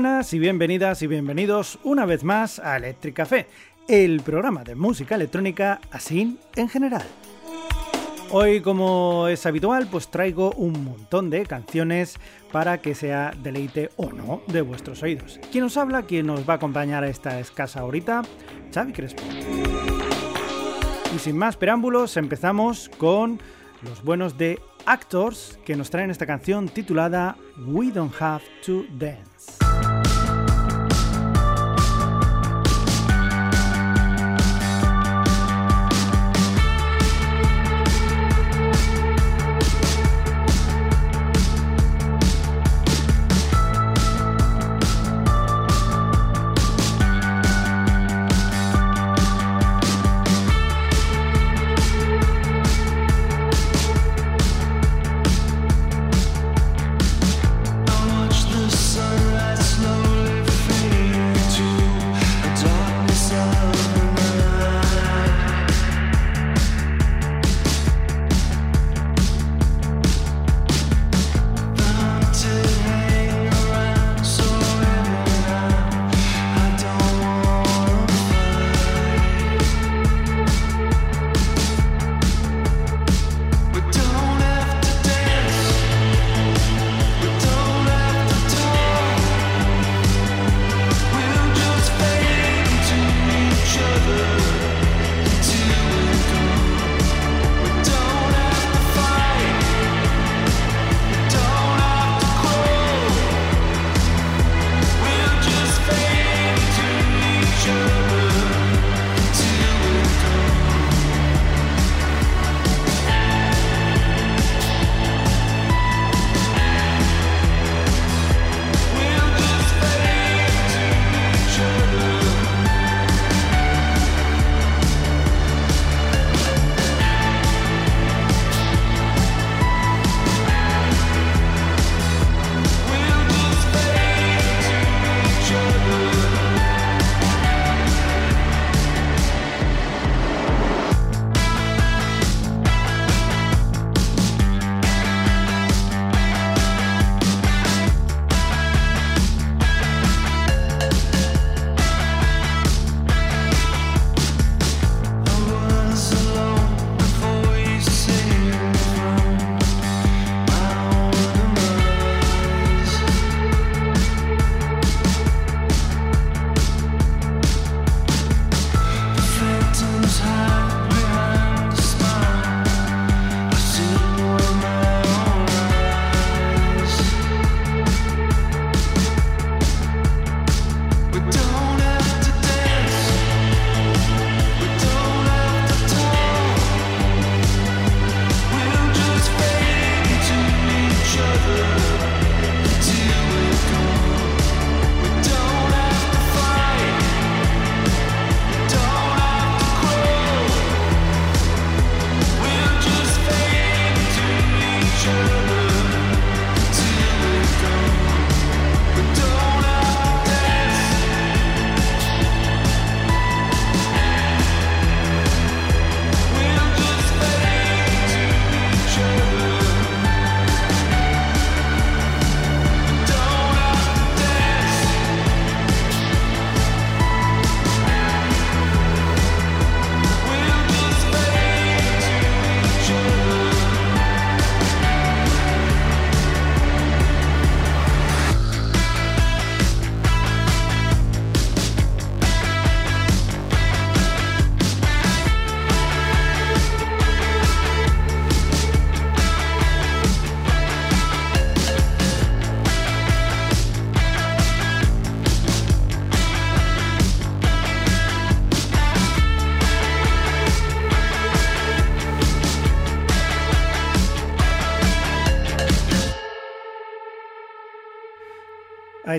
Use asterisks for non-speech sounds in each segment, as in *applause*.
Buenas y bienvenidas y bienvenidos una vez más a Electric Café, el programa de música electrónica así en general. Hoy, como es habitual, pues traigo un montón de canciones para que sea deleite o no de vuestros oídos. Quien os habla, quien nos va a acompañar a esta escasa horita, Xavi Crespo. Y sin más preámbulos, empezamos con los buenos de Actors que nos traen esta canción titulada We Don't Have to Dance.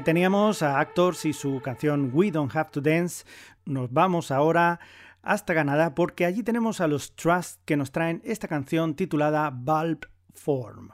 Teníamos a Actors y su canción We Don't Have to Dance. Nos vamos ahora hasta Canadá porque allí tenemos a los Trust que nos traen esta canción titulada Bulb Form.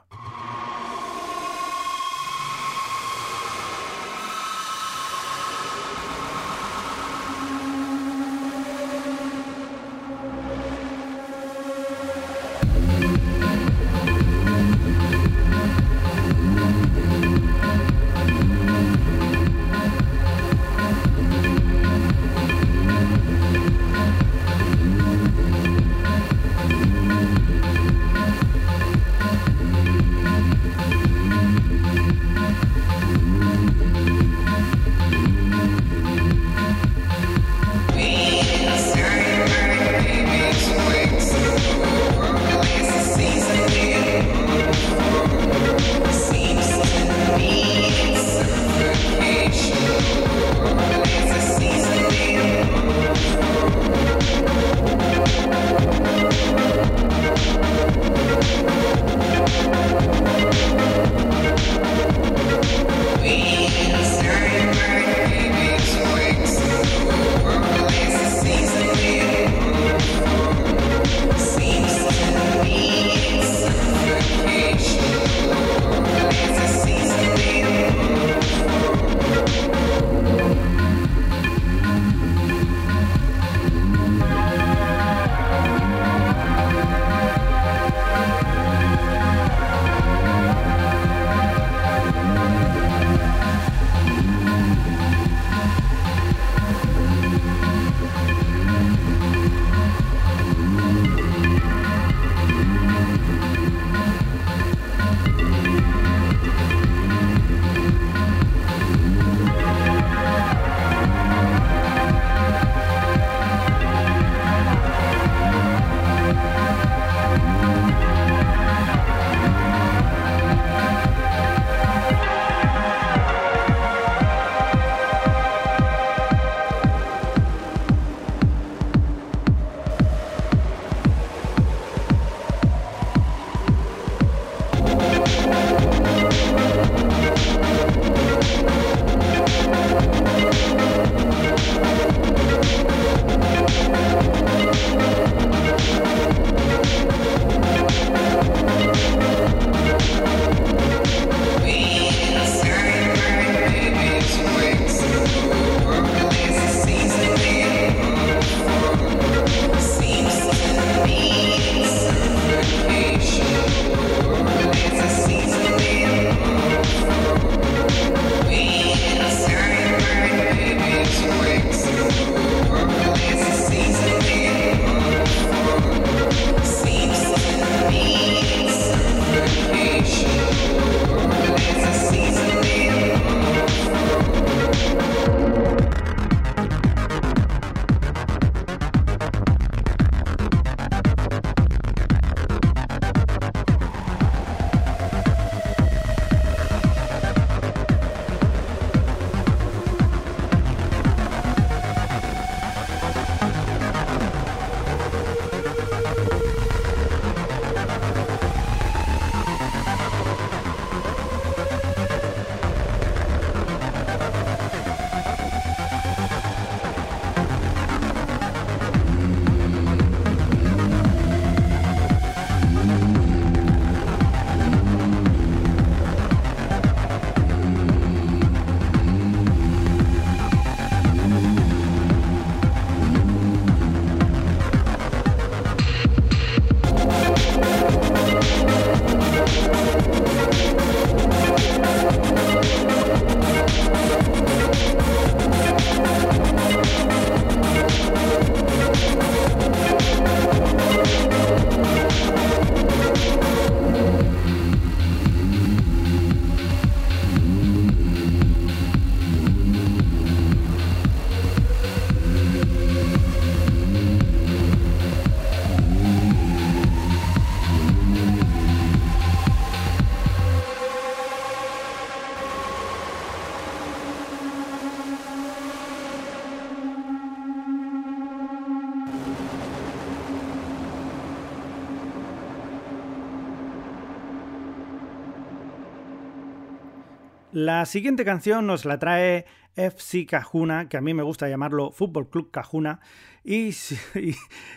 La siguiente canción nos la trae FC Cajuna, que a mí me gusta llamarlo Fútbol Club Cajuna, *laughs* y,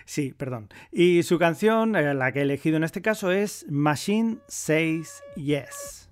sí, perdón. Y su canción, eh, la que he elegido en este caso, es Machine Says Yes.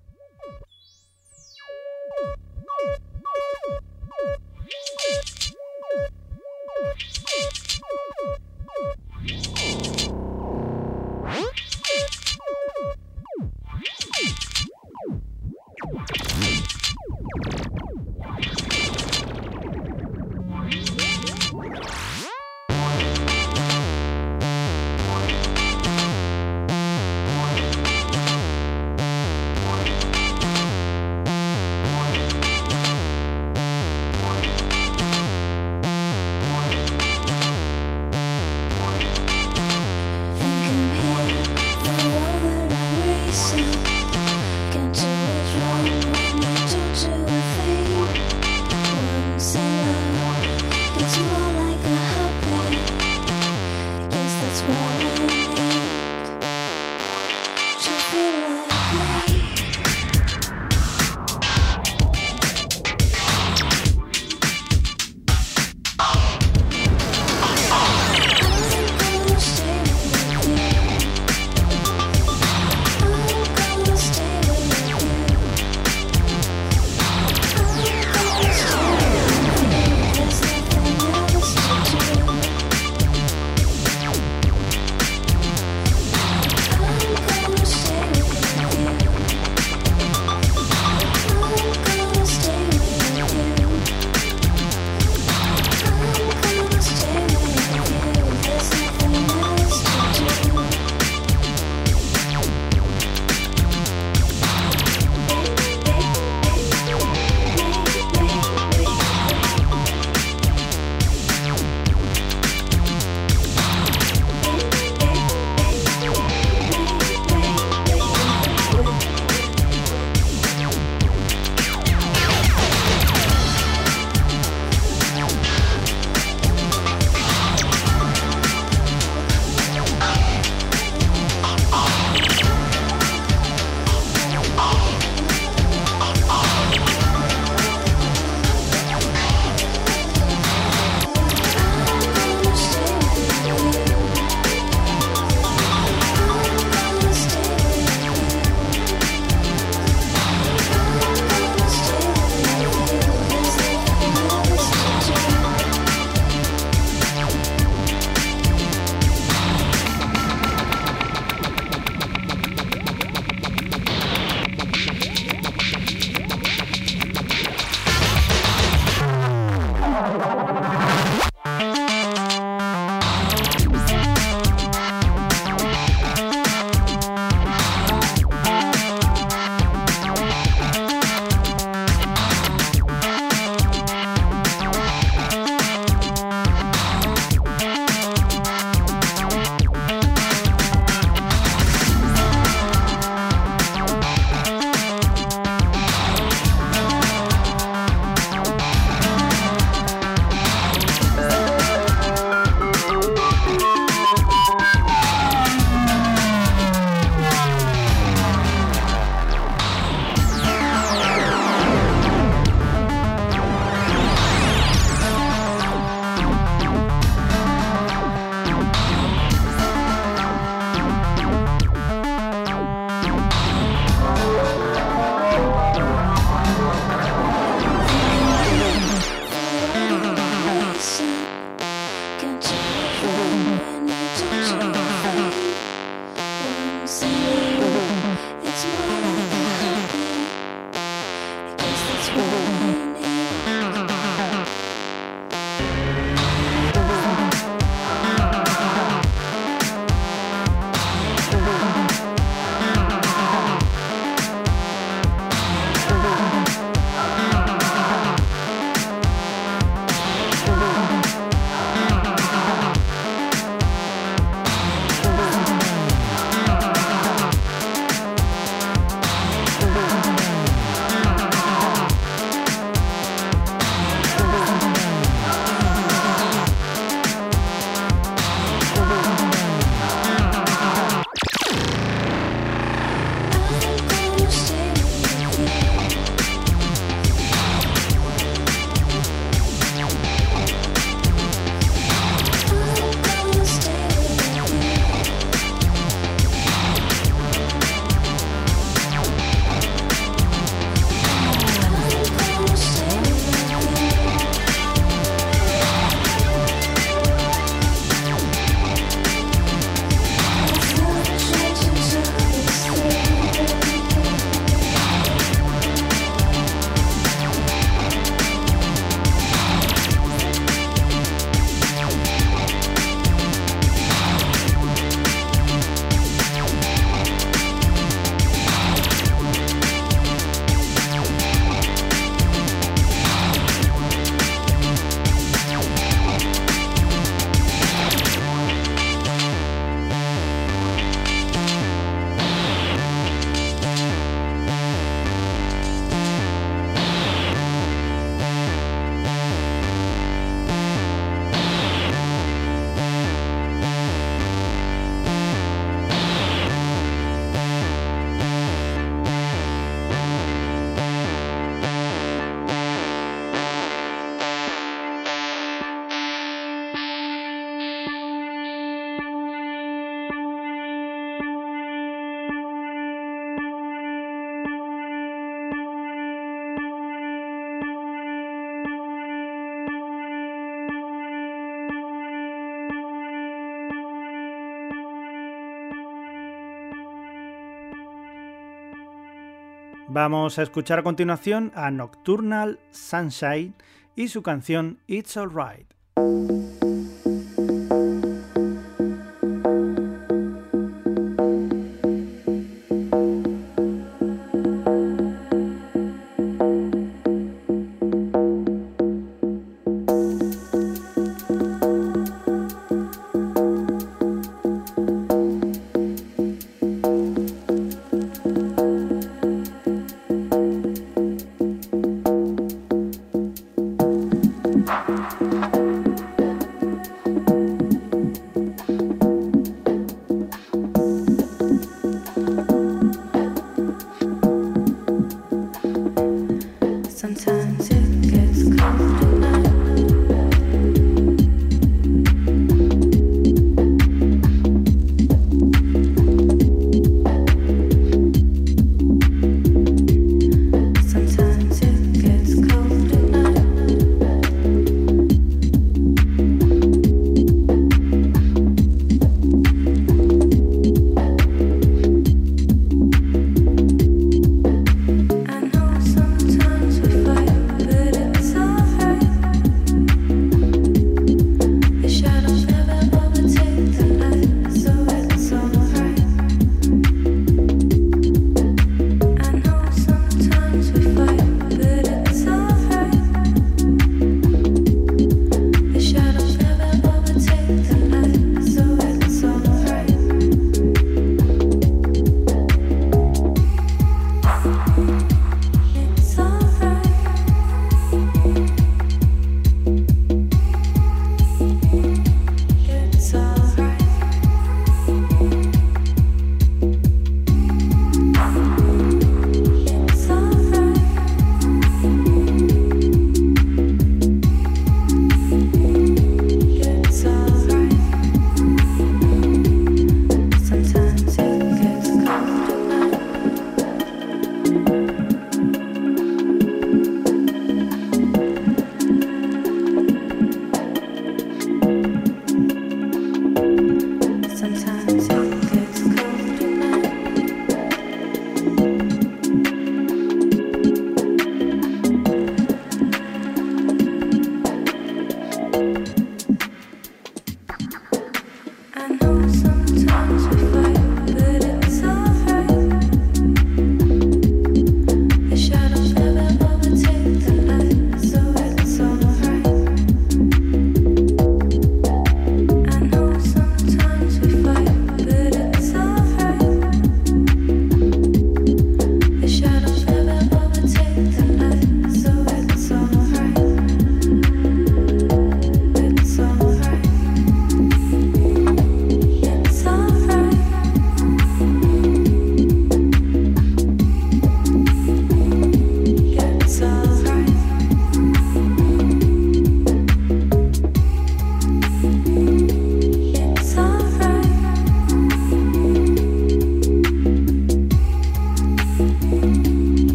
Vamos a escuchar a continuación a Nocturnal Sunshine y su canción It's Alright.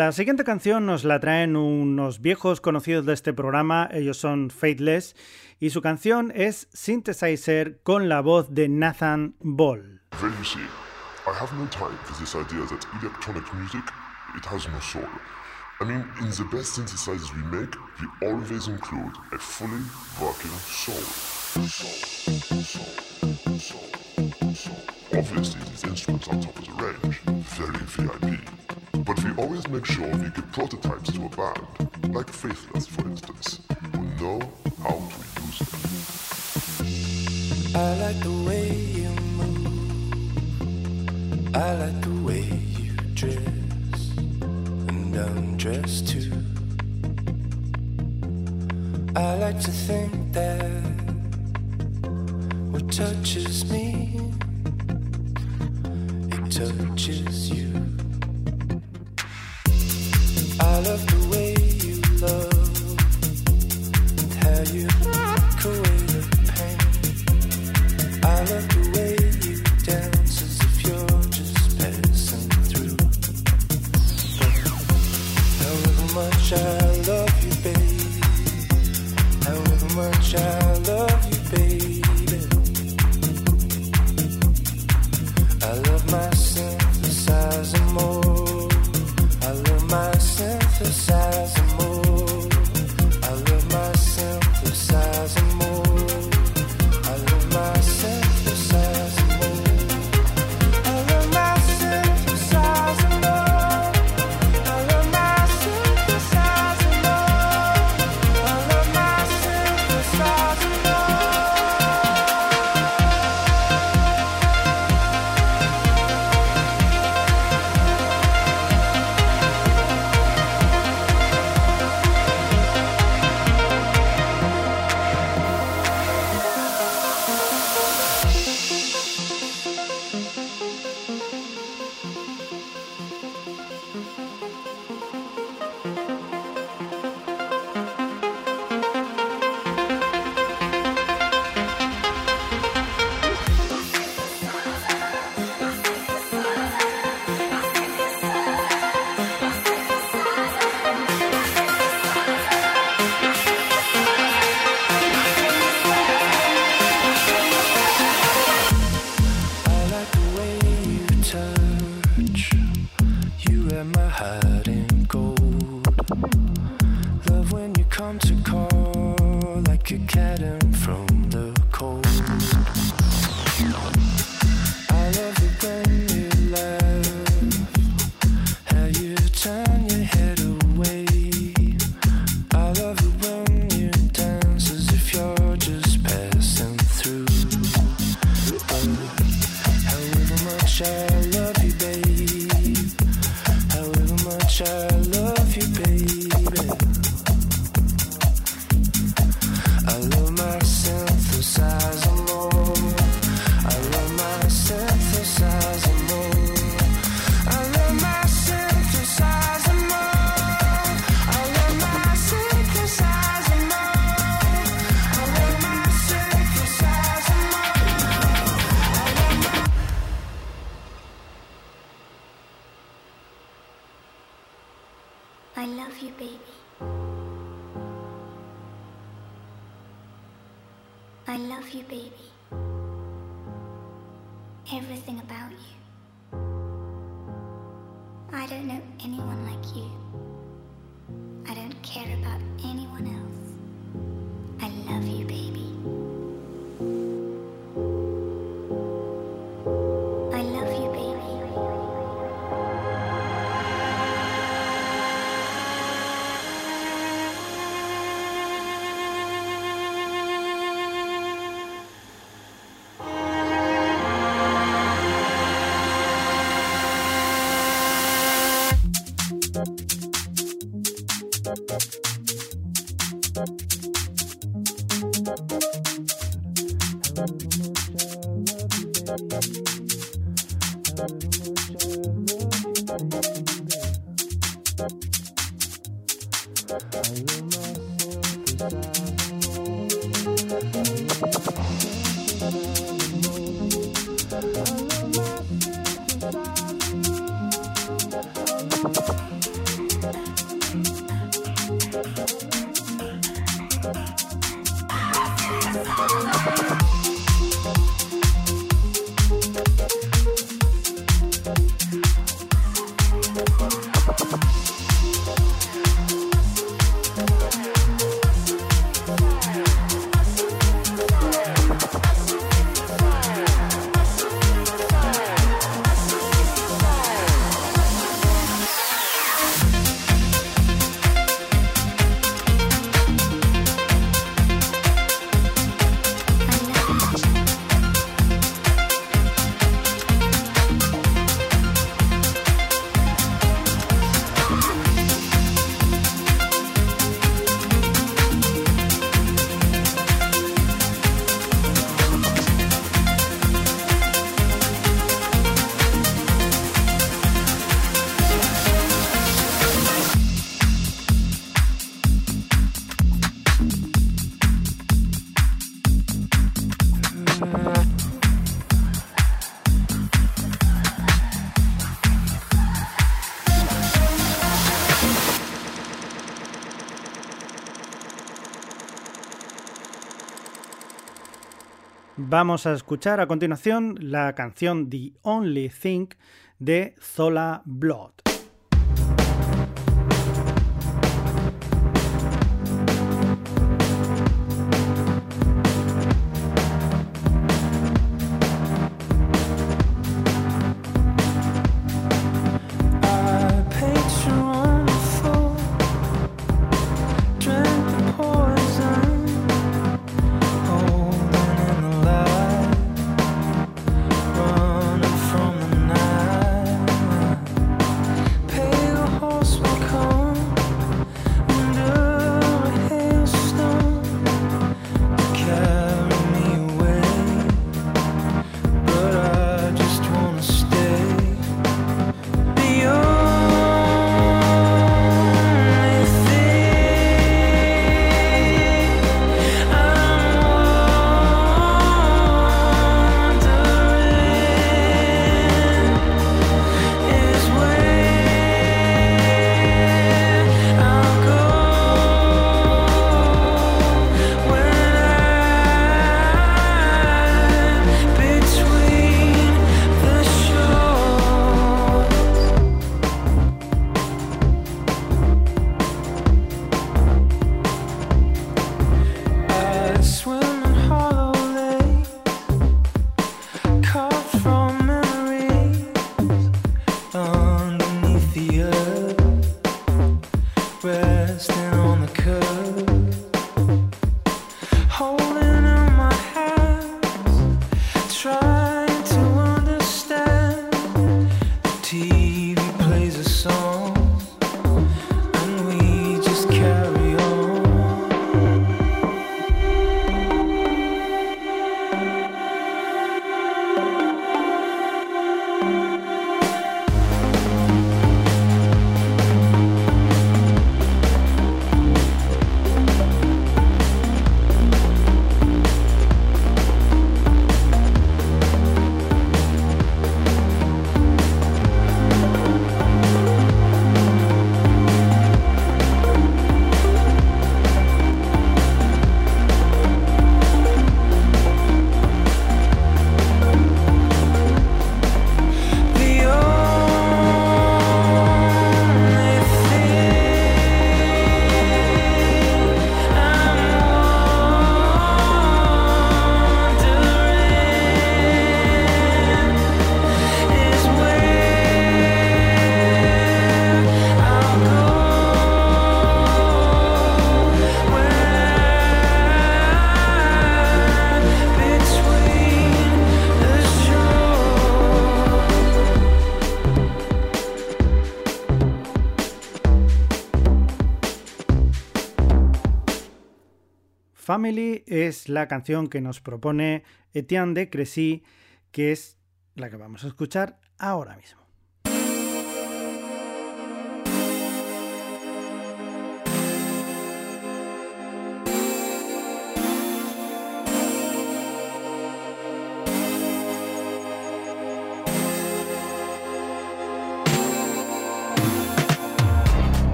La siguiente canción nos la traen unos viejos conocidos de este programa, ellos son Faithless, y su canción es Synthesizer con la voz de Nathan Ball. Obviously, these instruments are top of the range, very VIP. But we always make sure we give prototypes to a band, like Faithless for instance, who know how to use them. I like the way you move. I like the way you dress and undress too. I like to think that what touches me, touch. I love you, baby. Everything about you. I don't know anyone like you. Vamos a escuchar a continuación la canción The Only Thing de Zola Blood. Es la canción que nos propone Etienne de Crecy, que es la que vamos a escuchar ahora mismo.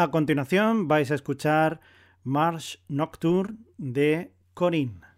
A continuación vais a escuchar March Nocturne de Corinne.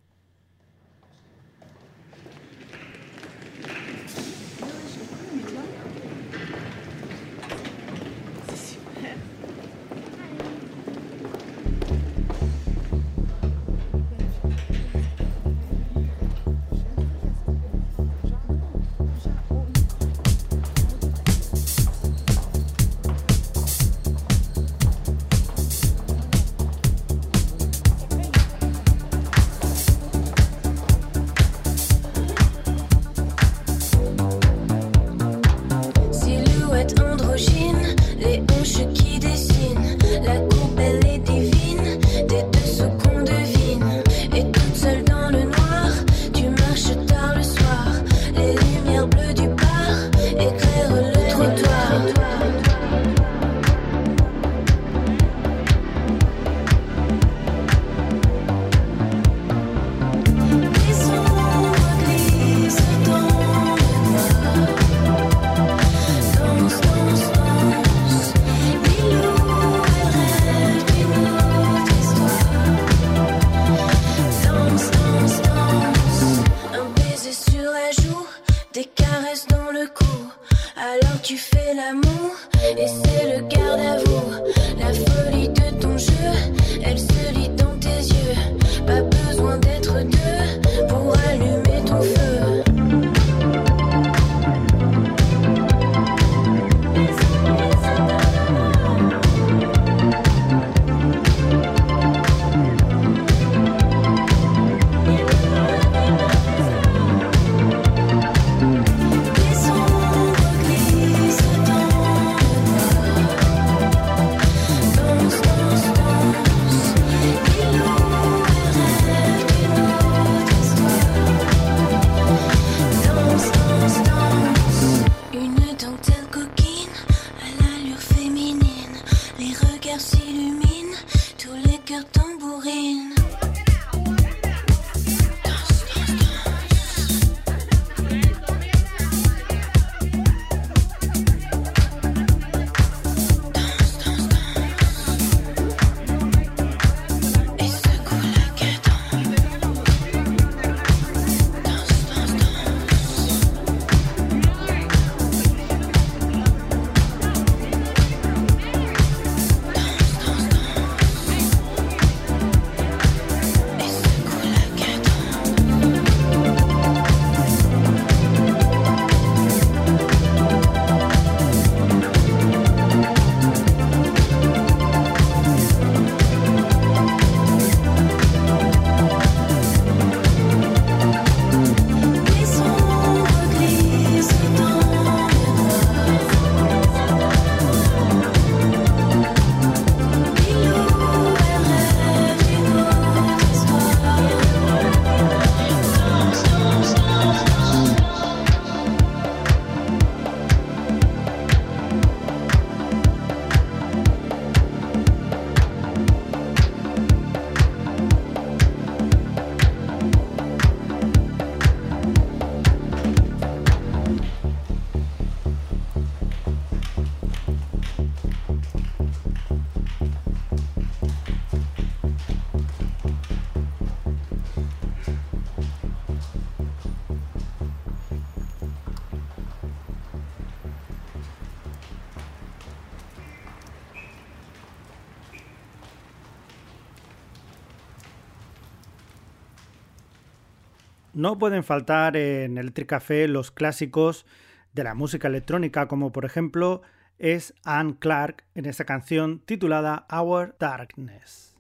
No pueden faltar en Electric Café los clásicos de la música electrónica, como por ejemplo es Anne Clark en esta canción titulada Our Darkness.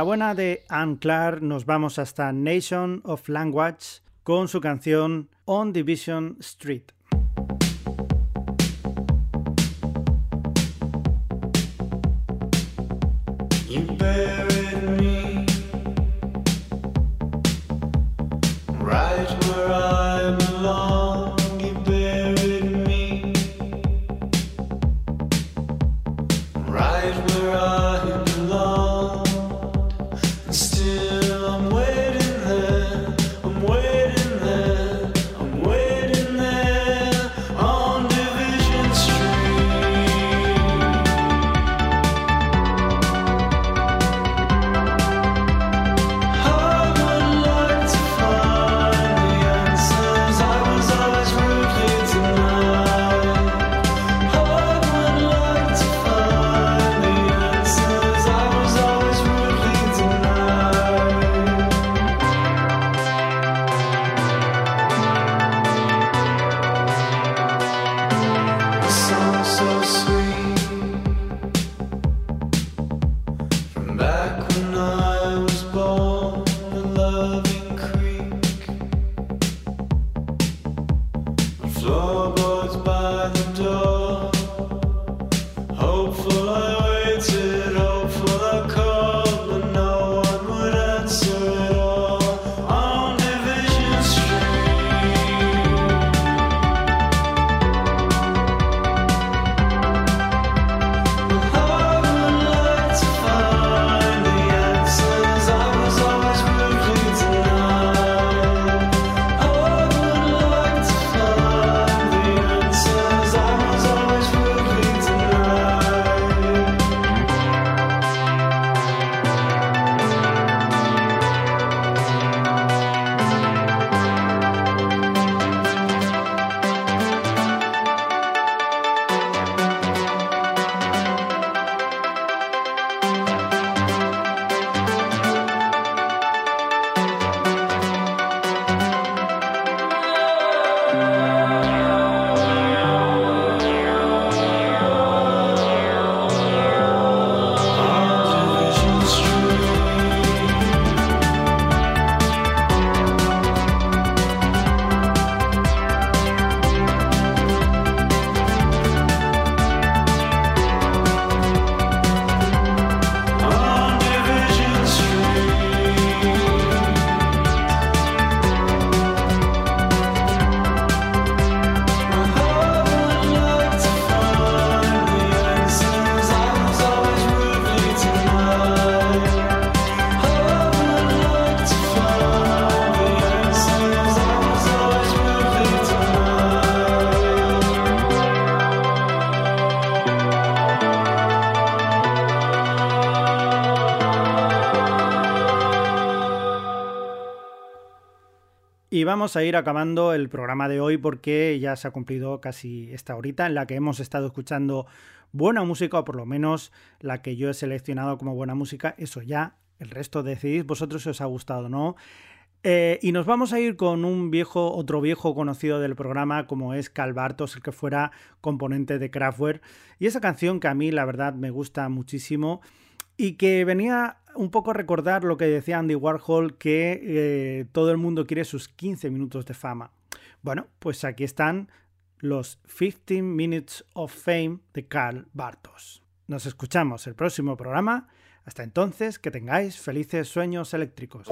La buena de Anne Clark nos vamos hasta Nation of Language con su canción On Division Street. Vamos a ir acabando el programa de hoy porque ya se ha cumplido casi esta horita en la que hemos estado escuchando buena música, o por lo menos la que yo he seleccionado como buena música. Eso ya, el resto decidís vosotros si os ha gustado o no. Eh, y nos vamos a ir con un viejo, otro viejo conocido del programa, como es Cal Bartos, el que fuera componente de Kraftwerk. Y esa canción que a mí, la verdad, me gusta muchísimo y que venía un poco recordar lo que decía Andy Warhol, que eh, todo el mundo quiere sus 15 minutos de fama. Bueno, pues aquí están los 15 Minutes of Fame de Carl Bartos. Nos escuchamos el próximo programa. Hasta entonces, que tengáis felices sueños eléctricos.